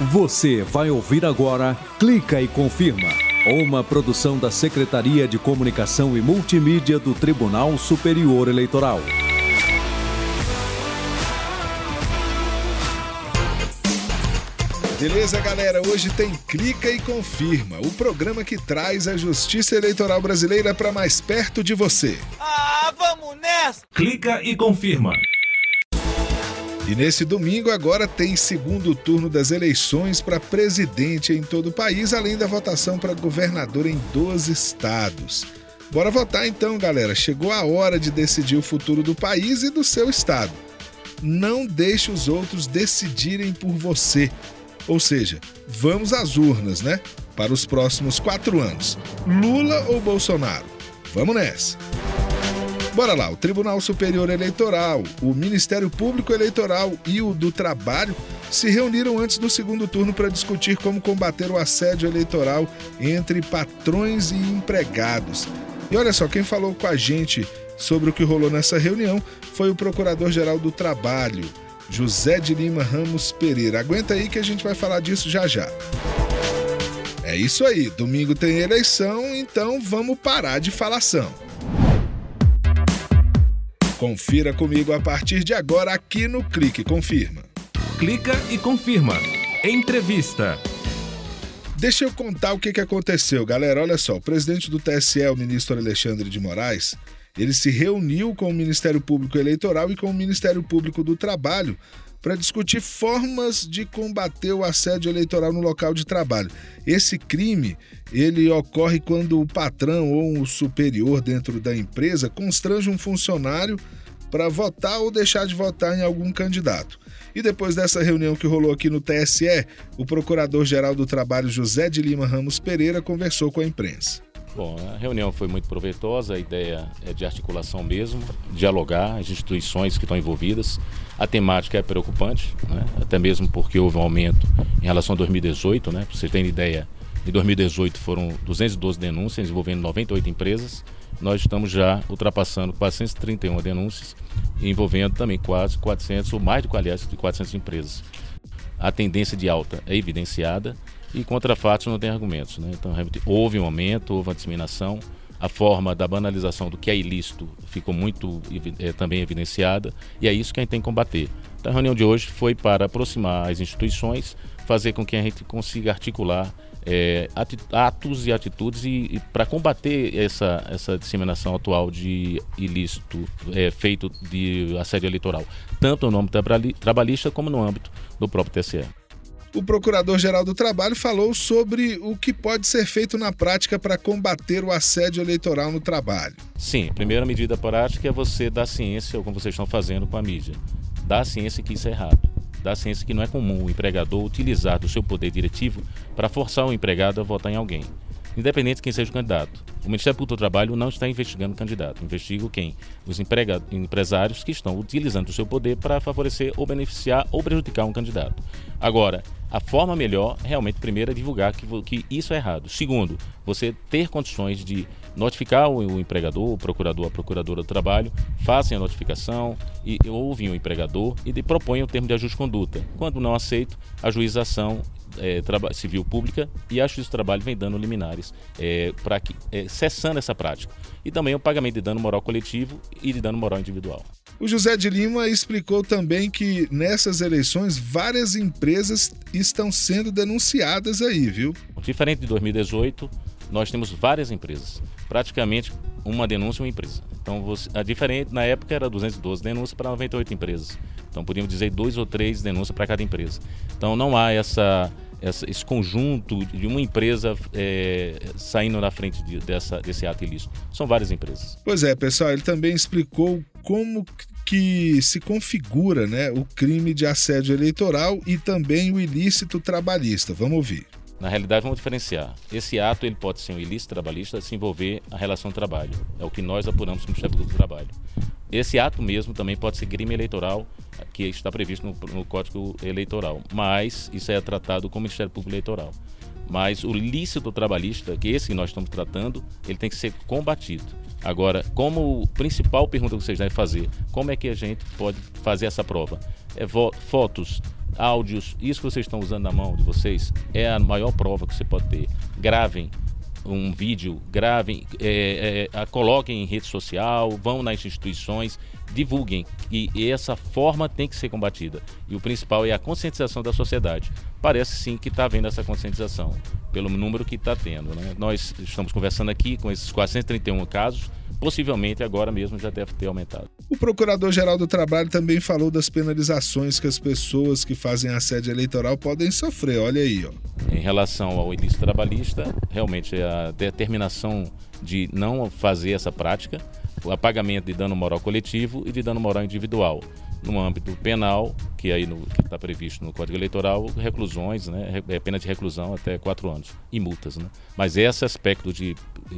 Você vai ouvir agora Clica e Confirma, uma produção da Secretaria de Comunicação e Multimídia do Tribunal Superior Eleitoral. Beleza, galera? Hoje tem Clica e Confirma, o programa que traz a justiça eleitoral brasileira para mais perto de você. Ah, vamos nessa! Clica e confirma. E nesse domingo agora tem segundo turno das eleições para presidente em todo o país, além da votação para governador em 12 estados. Bora votar então, galera. Chegou a hora de decidir o futuro do país e do seu estado. Não deixe os outros decidirem por você. Ou seja, vamos às urnas, né? Para os próximos quatro anos. Lula ou Bolsonaro? Vamos nessa! Bora lá, o Tribunal Superior Eleitoral, o Ministério Público Eleitoral e o do Trabalho se reuniram antes do segundo turno para discutir como combater o assédio eleitoral entre patrões e empregados. E olha só, quem falou com a gente sobre o que rolou nessa reunião foi o Procurador-Geral do Trabalho, José de Lima Ramos Pereira. Aguenta aí que a gente vai falar disso já já. É isso aí, domingo tem eleição, então vamos parar de falação. Confira comigo a partir de agora aqui no Clique Confirma. Clica e confirma. Entrevista. Deixa eu contar o que, que aconteceu, galera. Olha só, o presidente do TSE, o ministro Alexandre de Moraes, ele se reuniu com o Ministério Público Eleitoral e com o Ministério Público do Trabalho para discutir formas de combater o assédio eleitoral no local de trabalho. Esse crime, ele ocorre quando o patrão ou um superior dentro da empresa constrange um funcionário para votar ou deixar de votar em algum candidato. E depois dessa reunião que rolou aqui no TSE, o Procurador-Geral do Trabalho José de Lima Ramos Pereira conversou com a imprensa. Bom, a reunião foi muito proveitosa, a ideia é de articulação mesmo, dialogar as instituições que estão envolvidas. A temática é preocupante, né? até mesmo porque houve um aumento em relação a 2018, né? Vocês terem ideia, em 2018 foram 212 denúncias envolvendo 98 empresas. Nós estamos já ultrapassando 431 denúncias, envolvendo também quase 400, ou mais de 400 empresas. A tendência de alta é evidenciada e contra fatos não tem argumentos. Né? Então, houve um aumento, houve uma disseminação, a forma da banalização do que é ilícito ficou muito é, também evidenciada e é isso que a gente tem que combater. Então, a reunião de hoje foi para aproximar as instituições, fazer com que a gente consiga articular é, atos e atitudes e, e para combater essa, essa disseminação atual de ilícito é, feito de assédio eleitoral, tanto no âmbito trabalhista como no âmbito do próprio TSE. O Procurador-Geral do Trabalho falou sobre o que pode ser feito na prática para combater o assédio eleitoral no trabalho. Sim, a primeira medida prática é você dar ciência, como vocês estão fazendo com a mídia. Dar ciência que isso é errado. Dar ciência que não é comum o empregador utilizar do seu poder diretivo para forçar o empregado a votar em alguém independente de quem seja o candidato. O Ministério Público do Trabalho não está investigando o candidato, investiga quem? Os empresários que estão utilizando o seu poder para favorecer ou beneficiar ou prejudicar um candidato. Agora, a forma melhor, realmente, primeiro, é divulgar que, que isso é errado. Segundo, você ter condições de notificar o, o empregador, o procurador, a procuradora do trabalho, façam a notificação e ouvem o empregador e de, proponham o termo de ajuste de conduta. Quando não aceito, a juização é, civil pública e a Justiça do Trabalho vem dando liminares é, para que é, cessando essa prática. E também o pagamento de dano moral coletivo e de dano moral individual. O José de Lima explicou também que nessas eleições várias empresas estão sendo denunciadas aí, viu? Diferente de 2018, nós temos várias empresas, praticamente uma denúncia uma empresa. Então, você, a diferente na época era 212 denúncias para 98 empresas. Então, podíamos dizer dois ou três denúncias para cada empresa. Então, não há essa essa, esse conjunto de uma empresa é, saindo na frente de, dessa, desse ato ilícito. São várias empresas. Pois é, pessoal, ele também explicou como que se configura né, o crime de assédio eleitoral e também o ilícito trabalhista. Vamos ouvir. Na realidade, vamos diferenciar. Esse ato ele pode ser um ilícito trabalhista se envolver a relação de trabalho. É o que nós apuramos como chefe do trabalho. Esse ato mesmo também pode ser crime eleitoral, que está previsto no, no Código Eleitoral. Mas isso é tratado como Ministério Público Eleitoral. Mas o lícito trabalhista, que esse que nós estamos tratando, ele tem que ser combatido. Agora, como principal pergunta que vocês devem fazer, como é que a gente pode fazer essa prova? É fotos áudios, isso que vocês estão usando na mão de vocês é a maior prova que você pode ter. Gravem um vídeo, gravem, é, é, coloquem em rede social, vão nas instituições, divulguem. E, e, essa forma tem que ser combatida. E o principal é a conscientização da sociedade. Parece sim que está havendo essa conscientização, pelo número que está tendo. Né? Nós estamos conversando aqui com esses 431 casos, possivelmente agora mesmo já deve ter aumentado. O Procurador-Geral do Trabalho também falou das penalizações que as pessoas que fazem assédio eleitoral podem sofrer. Olha aí, ó. Em relação ao ilícito trabalhista, realmente a determinação de não fazer essa prática, o apagamento de dano moral coletivo e de dano moral individual no âmbito penal, que aí está previsto no Código Eleitoral, reclusões, né, é pena de reclusão até quatro anos e multas. Né? Mas esse aspecto de,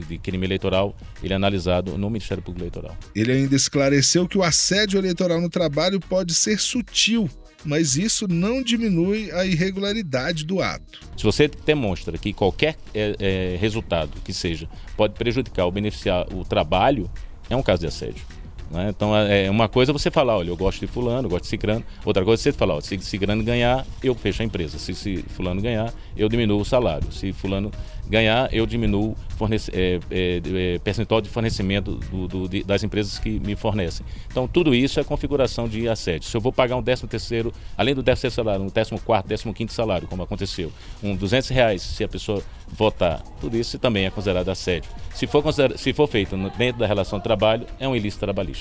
de crime eleitoral, ele é analisado no Ministério Público Eleitoral. Ele ainda esclareceu que o assédio eleitoral no trabalho pode ser sutil, mas isso não diminui a irregularidade do ato. Se você demonstra que qualquer é, é, resultado que seja pode prejudicar ou beneficiar o trabalho, é um caso de assédio. Né? Então, é, é uma coisa você falar, olha, eu gosto de fulano, eu gosto de cicrano. Outra coisa é você falar, se cicrano ganhar, eu fecho a empresa. Se, se fulano ganhar, eu diminuo o salário. Se fulano ganhar, eu diminuo fornece, é, é, é, percentual de fornecimento do, do, de, das empresas que me fornecem. Então, tudo isso é configuração de assédio. Se eu vou pagar um 13 terceiro, além do 13 salário, um 14 quarto, 15 quinto salário, como aconteceu, um 200 reais se a pessoa votar, tudo isso também é considerado assédio. Se for, se for feito dentro da relação de trabalho, é um ilícito trabalhista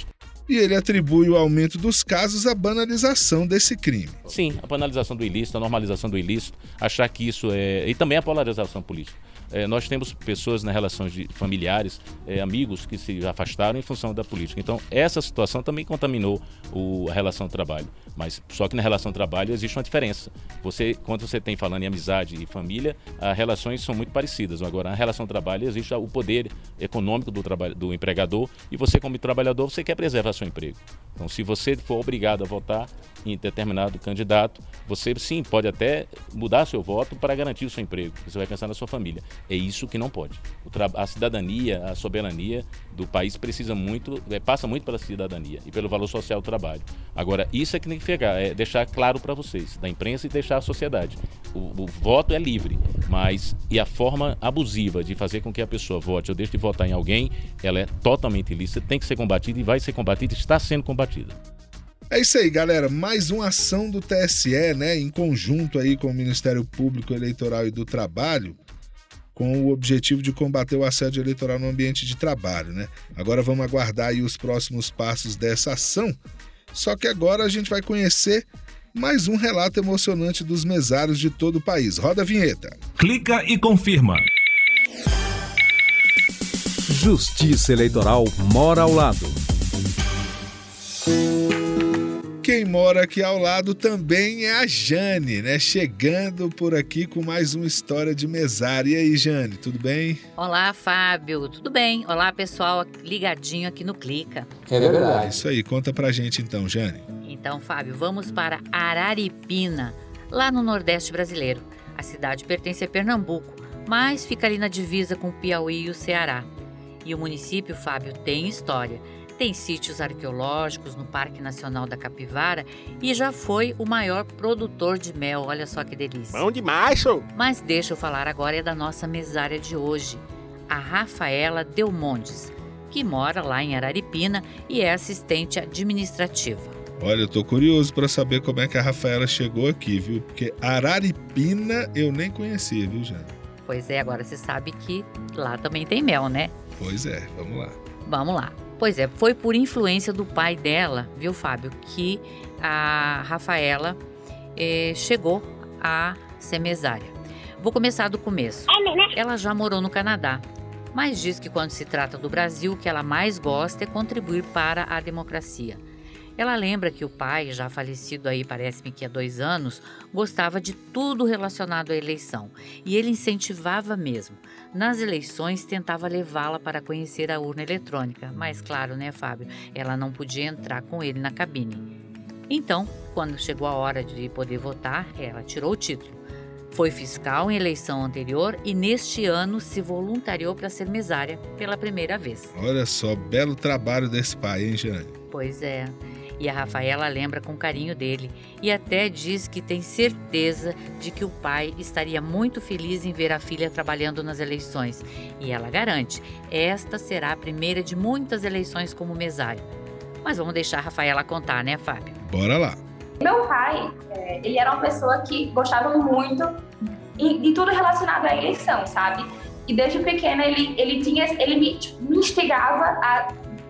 e ele atribui o aumento dos casos à banalização desse crime. Sim, a banalização do ilícito, a normalização do ilícito, achar que isso é. e também a polarização política. É, nós temos pessoas nas relações de familiares, é, amigos que se afastaram em função da política. Então, essa situação também contaminou o, a relação de trabalho. Mas só que na relação de trabalho existe uma diferença. Você, quando você tem falando em amizade e família, as relações são muito parecidas. Agora, na relação de trabalho existe o poder econômico do, do empregador e você, como trabalhador, você quer preservar seu emprego. Então, se você for obrigado a votar em determinado candidato, você sim pode até mudar seu voto para garantir o seu emprego. Você vai pensar na sua família. É isso que não pode. a cidadania, a soberania do país precisa muito, é, passa muito pela cidadania e pelo valor social do trabalho. Agora, isso é que tem que pegar, é deixar claro para vocês, da imprensa e deixar a sociedade. O, o, voto é livre, mas e a forma abusiva de fazer com que a pessoa vote ou deixe de votar em alguém, ela é totalmente ilícita, tem que ser combatida e vai ser combatida, está sendo combatida. É isso aí, galera. Mais uma ação do TSE, né, em conjunto aí com o Ministério Público Eleitoral e do Trabalho, com o objetivo de combater o assédio eleitoral no ambiente de trabalho, né? Agora vamos aguardar aí os próximos passos dessa ação. Só que agora a gente vai conhecer mais um relato emocionante dos mesários de todo o país. Roda a vinheta. Clica e confirma. Justiça Eleitoral mora ao lado. Mora aqui ao lado também é a Jane, né? Chegando por aqui com mais uma história de mesária. E aí, Jane, tudo bem? Olá, Fábio, tudo bem? Olá, pessoal ligadinho aqui no Clica. É verdade. Isso aí, conta pra gente então, Jane. Então, Fábio, vamos para Araripina, lá no Nordeste brasileiro. A cidade pertence a Pernambuco, mas fica ali na divisa com o Piauí e o Ceará. E o município, Fábio, tem história tem sítios arqueológicos no Parque Nacional da Capivara e já foi o maior produtor de mel. Olha só que delícia. Bom demais, show! Mas deixa eu falar agora é da nossa mesária de hoje, a Rafaela Delmontes, que mora lá em Araripina e é assistente administrativa. Olha, eu tô curioso para saber como é que a Rafaela chegou aqui, viu? Porque Araripina eu nem conhecia, viu, Jana? Pois é, agora você sabe que lá também tem mel, né? Pois é, vamos lá. Vamos lá. Pois é, foi por influência do pai dela, viu, Fábio, que a Rafaela eh, chegou a ser mesária. Vou começar do começo. Ela já morou no Canadá, mas diz que quando se trata do Brasil, o que ela mais gosta é contribuir para a democracia. Ela lembra que o pai, já falecido aí, parece-me que há dois anos, gostava de tudo relacionado à eleição e ele incentivava mesmo. Nas eleições, tentava levá-la para conhecer a urna eletrônica, mas claro, né, Fábio, ela não podia entrar com ele na cabine. Então, quando chegou a hora de poder votar, ela tirou o título. Foi fiscal em eleição anterior e neste ano se voluntariou para ser mesária pela primeira vez. Olha só, belo trabalho desse pai, hein, Jane? Pois é. E a Rafaela lembra com carinho dele e até diz que tem certeza de que o pai estaria muito feliz em ver a filha trabalhando nas eleições. E ela garante: esta será a primeira de muitas eleições como mesário. Mas vamos deixar a Rafaela contar, né, Fábio? Bora lá. Meu pai, é, ele era uma pessoa que gostava muito de tudo relacionado à eleição, sabe? E desde pequena ele, ele tinha, ele me, tipo, me instigava a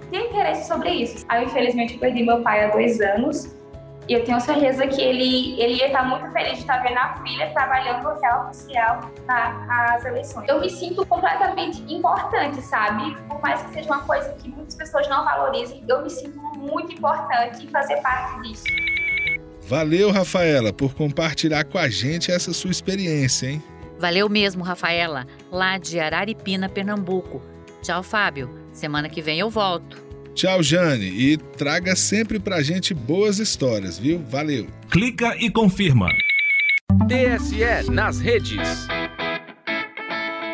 ter interesse sobre isso. Aí, infelizmente, eu perdi meu pai há dois anos. E eu tenho certeza que ele, ele ia estar muito feliz de estar vendo a filha trabalhando no real oficial nas eleições. Eu me sinto completamente importante, sabe? Por mais que seja uma coisa que muitas pessoas não valorizem, eu me sinto muito importante em fazer parte disso. Valeu, Rafaela, por compartilhar com a gente essa sua experiência, hein? Valeu mesmo, Rafaela, lá de Araripina, Pernambuco. Tchau, Fábio. Semana que vem eu volto. Tchau, Jane. E traga sempre pra gente boas histórias, viu? Valeu. Clica e confirma. TSE nas redes.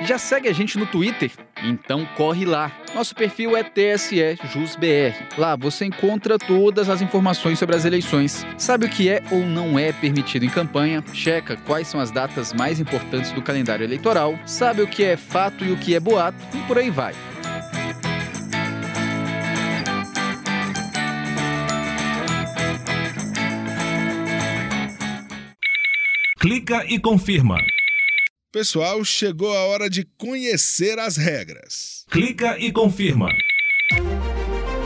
Já segue a gente no Twitter? Então corre lá. Nosso perfil é TSE JusBR. Lá você encontra todas as informações sobre as eleições. Sabe o que é ou não é permitido em campanha? Checa quais são as datas mais importantes do calendário eleitoral. Sabe o que é fato e o que é boato e por aí vai. Clica e confirma. Pessoal, chegou a hora de conhecer as regras. Clica e confirma.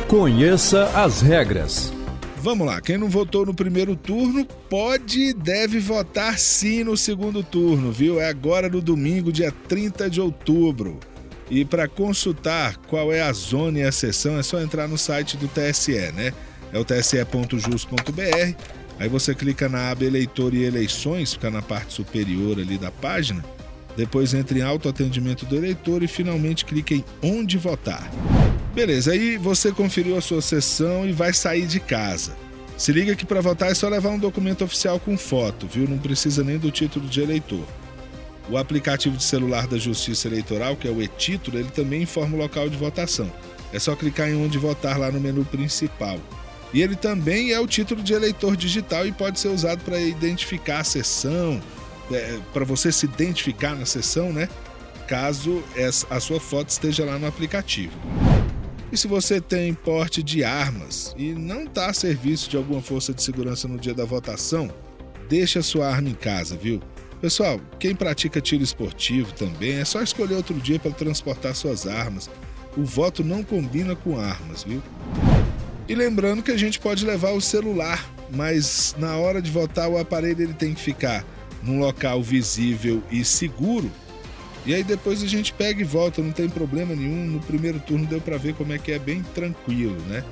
Conheça as regras. Vamos lá, quem não votou no primeiro turno pode e deve votar sim no segundo turno, viu? É agora no domingo, dia 30 de outubro. E para consultar qual é a zona e a sessão, é só entrar no site do TSE, né? É o tse.jus.br Aí você clica na aba Eleitor e Eleições, fica na parte superior ali da página. Depois entre em autoatendimento do eleitor e finalmente clique em Onde Votar. Beleza, aí você conferiu a sua sessão e vai sair de casa. Se liga que para votar é só levar um documento oficial com foto, viu? Não precisa nem do título de eleitor. O aplicativo de celular da Justiça Eleitoral, que é o e-título, ele também informa o local de votação. É só clicar em onde votar lá no menu principal. E ele também é o título de eleitor digital e pode ser usado para identificar a sessão, é, para você se identificar na sessão, né? Caso a sua foto esteja lá no aplicativo. E se você tem porte de armas e não está a serviço de alguma força de segurança no dia da votação, deixe a sua arma em casa, viu? Pessoal, quem pratica tiro esportivo também é só escolher outro dia para transportar suas armas. O voto não combina com armas, viu? E lembrando que a gente pode levar o celular, mas na hora de votar o aparelho ele tem que ficar num local visível e seguro. E aí depois a gente pega e volta, não tem problema nenhum. No primeiro turno deu para ver como é que é bem tranquilo, né?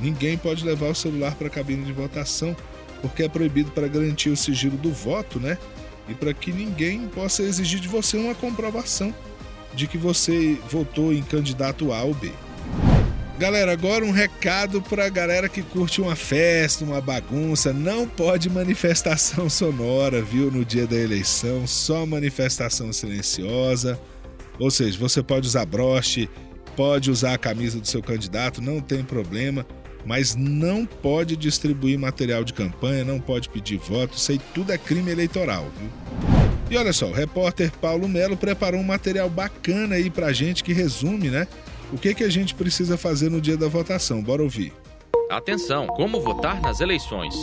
Ninguém pode levar o celular para a cabine de votação, porque é proibido para garantir o sigilo do voto, né? E para que ninguém possa exigir de você uma comprovação de que você votou em candidato A ou B. Galera, agora um recado pra galera que curte uma festa, uma bagunça. Não pode manifestação sonora, viu? No dia da eleição, só manifestação silenciosa. Ou seja, você pode usar broche, pode usar a camisa do seu candidato, não tem problema, mas não pode distribuir material de campanha, não pode pedir voto, aí tudo é crime eleitoral, viu? E olha só, o repórter Paulo Melo preparou um material bacana aí pra gente que resume, né? O que, que a gente precisa fazer no dia da votação? Bora ouvir. Atenção, como votar nas eleições?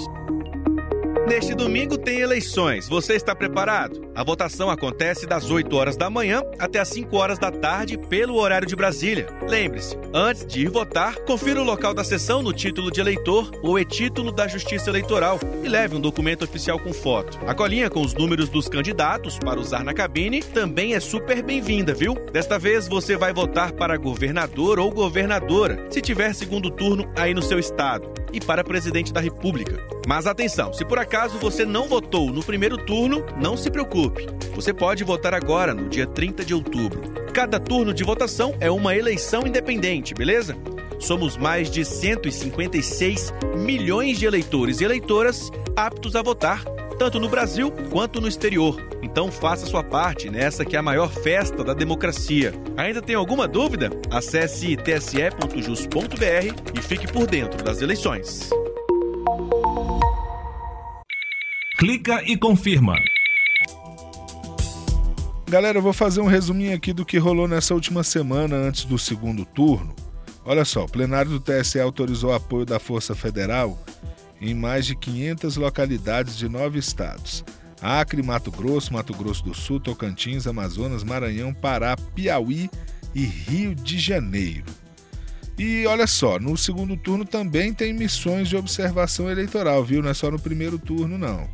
Neste domingo tem eleições. Você está preparado? A votação acontece das 8 horas da manhã até as 5 horas da tarde pelo horário de Brasília. Lembre-se, antes de ir votar, confira o local da sessão no título de eleitor ou e-título da Justiça Eleitoral e leve um documento oficial com foto. A colinha com os números dos candidatos para usar na cabine também é super bem-vinda, viu? Desta vez você vai votar para governador ou governadora, se tiver segundo turno aí no seu estado, e para presidente da República. Mas atenção, se por acaso você não votou no primeiro turno, não se preocupe. Você pode votar agora, no dia 30 de outubro. Cada turno de votação é uma eleição independente, beleza? Somos mais de 156 milhões de eleitores e eleitoras aptos a votar, tanto no Brasil quanto no exterior. Então faça sua parte nessa que é a maior festa da democracia. Ainda tem alguma dúvida? Acesse tse.jus.br e fique por dentro das eleições. Clica e confirma. Galera, eu vou fazer um resuminho aqui do que rolou nessa última semana antes do segundo turno. Olha só, o plenário do TSE autorizou o apoio da Força Federal em mais de 500 localidades de nove estados. Acre, Mato Grosso, Mato Grosso do Sul, Tocantins, Amazonas, Maranhão, Pará, Piauí e Rio de Janeiro. E olha só, no segundo turno também tem missões de observação eleitoral, viu? Não é só no primeiro turno, não.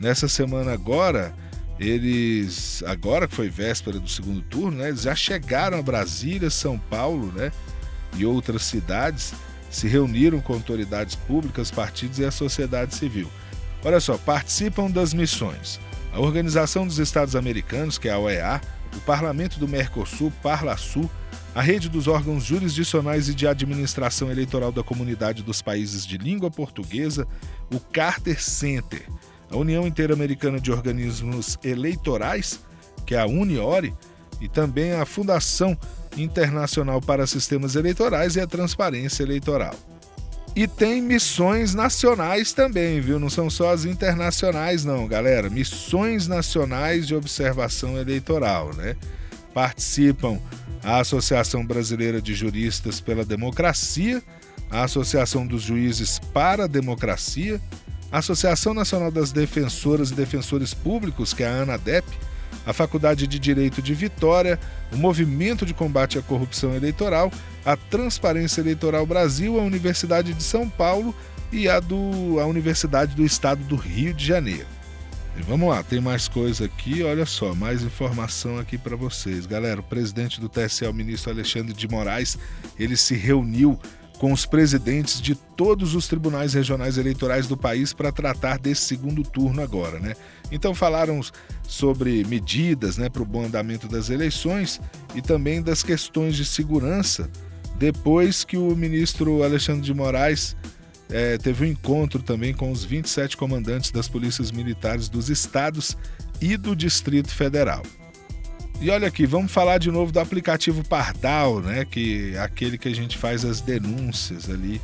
Nessa semana agora, eles, agora que foi véspera do segundo turno, né, eles já chegaram a Brasília, São Paulo, né, e outras cidades, se reuniram com autoridades públicas, partidos e a sociedade civil. Olha só, participam das missões a Organização dos Estados Americanos, que é a OEA, o Parlamento do Mercosul, Parlasul, a Rede dos Órgãos Jurisdicionais e de Administração Eleitoral da Comunidade dos Países de Língua Portuguesa, o Carter Center, a União Interamericana de Organismos Eleitorais, que é a UNIORE, e também a Fundação Internacional para Sistemas Eleitorais e a Transparência Eleitoral. E tem missões nacionais também, viu? Não são só as internacionais, não, galera. Missões nacionais de observação eleitoral, né? Participam a Associação Brasileira de Juristas pela Democracia, a Associação dos Juízes para a Democracia, a Associação Nacional das Defensoras e Defensores Públicos, que é a ANADEP, a Faculdade de Direito de Vitória, o Movimento de Combate à Corrupção Eleitoral, a Transparência Eleitoral Brasil, a Universidade de São Paulo e a, do, a Universidade do Estado do Rio de Janeiro. E vamos lá, tem mais coisa aqui, olha só, mais informação aqui para vocês. Galera, o presidente do TSE, o ministro Alexandre de Moraes, ele se reuniu com os presidentes de todos os tribunais regionais eleitorais do país para tratar desse segundo turno agora, né? Então falaram sobre medidas, né, para o bom andamento das eleições e também das questões de segurança depois que o ministro Alexandre de Moraes é, teve um encontro também com os 27 comandantes das polícias militares dos estados e do Distrito Federal. E olha aqui, vamos falar de novo do aplicativo Pardal, né? Que é aquele que a gente faz as denúncias ali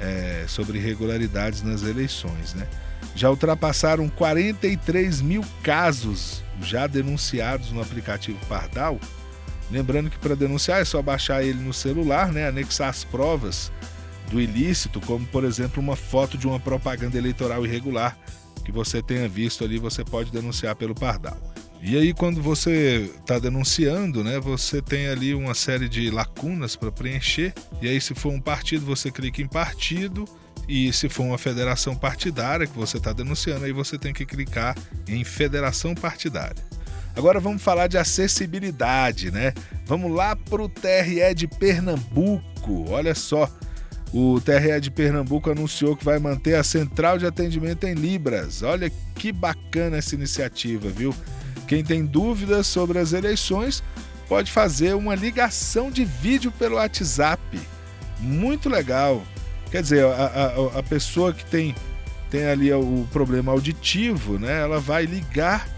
é, sobre irregularidades nas eleições, né? Já ultrapassaram 43 mil casos já denunciados no aplicativo Pardal. Lembrando que para denunciar é só baixar ele no celular, né? Anexar as provas do ilícito, como por exemplo uma foto de uma propaganda eleitoral irregular que você tenha visto ali, você pode denunciar pelo Pardal. E aí, quando você está denunciando, né, você tem ali uma série de lacunas para preencher. E aí, se for um partido, você clica em partido. E se for uma federação partidária que você está denunciando, aí você tem que clicar em federação partidária. Agora vamos falar de acessibilidade, né? Vamos lá para o TRE de Pernambuco. Olha só, o TRE de Pernambuco anunciou que vai manter a central de atendimento em Libras. Olha que bacana essa iniciativa, viu? Quem tem dúvidas sobre as eleições pode fazer uma ligação de vídeo pelo WhatsApp. Muito legal. Quer dizer, a, a, a pessoa que tem, tem ali o problema auditivo, né? Ela vai ligar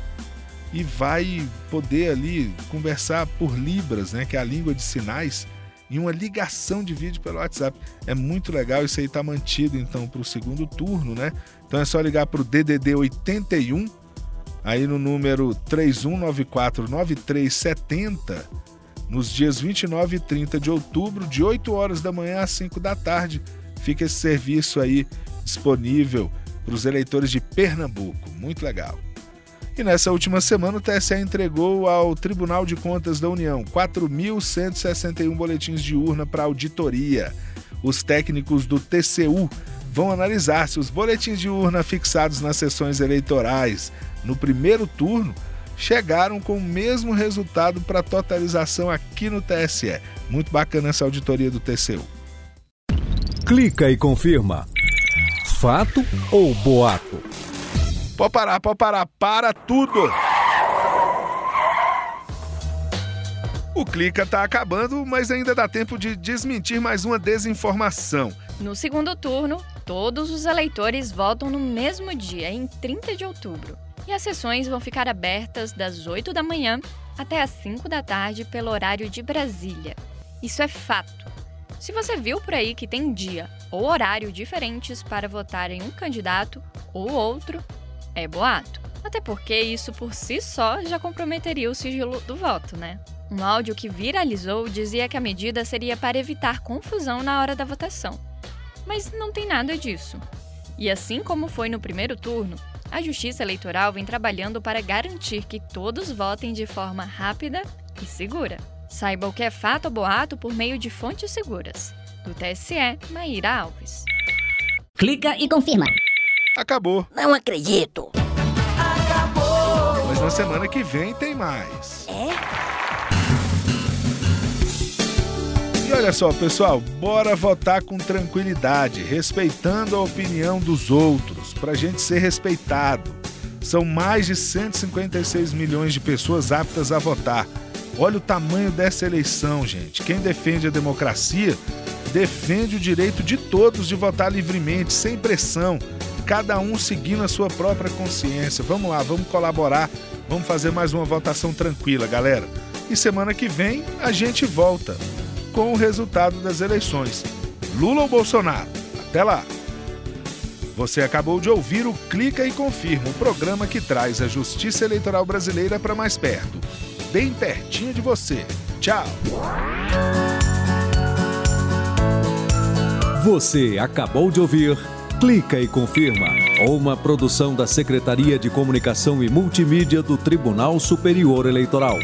e vai poder ali conversar por Libras, né? Que é a língua de sinais, em uma ligação de vídeo pelo WhatsApp. É muito legal, isso aí está mantido então para o segundo turno, né? Então é só ligar para o DDD 81 aí no número 31949370, nos dias 29 e 30 de outubro, de 8 horas da manhã às 5 da tarde. Fica esse serviço aí disponível para os eleitores de Pernambuco. Muito legal. E nessa última semana, o TSE entregou ao Tribunal de Contas da União 4.161 boletins de urna para auditoria. Os técnicos do TCU vão analisar se os boletins de urna fixados nas sessões eleitorais no primeiro turno chegaram com o mesmo resultado para totalização aqui no TSE. Muito bacana essa auditoria do TCU. Clica e confirma. Fato ou boato? Pode parar, pode parar, para tudo! O Clica está acabando, mas ainda dá tempo de desmentir mais uma desinformação. No segundo turno, todos os eleitores votam no mesmo dia, em 30 de outubro. E as sessões vão ficar abertas das 8 da manhã até as 5 da tarde pelo horário de Brasília. Isso é fato. Se você viu por aí que tem dia ou horário diferentes para votar em um candidato ou outro, é boato. Até porque isso por si só já comprometeria o sigilo do voto, né? Um áudio que viralizou dizia que a medida seria para evitar confusão na hora da votação. Mas não tem nada disso. E assim como foi no primeiro turno, a Justiça Eleitoral vem trabalhando para garantir que todos votem de forma rápida e segura. Saiba o que é fato ou boato por meio de fontes seguras. Do TSE, Maíra Alves. Clica e confirma. Acabou. Não acredito. Mas na semana que vem tem mais. É? E olha só, pessoal, bora votar com tranquilidade, respeitando a opinião dos outros, pra gente ser respeitado. São mais de 156 milhões de pessoas aptas a votar. Olha o tamanho dessa eleição, gente. Quem defende a democracia defende o direito de todos de votar livremente, sem pressão, cada um seguindo a sua própria consciência. Vamos lá, vamos colaborar, vamos fazer mais uma votação tranquila, galera. E semana que vem a gente volta com o resultado das eleições. Lula ou Bolsonaro? Até lá! Você acabou de ouvir o Clica e Confirma, o programa que traz a justiça eleitoral brasileira para mais perto, bem pertinho de você. Tchau! Você acabou de ouvir Clica e Confirma, uma produção da Secretaria de Comunicação e Multimídia do Tribunal Superior Eleitoral.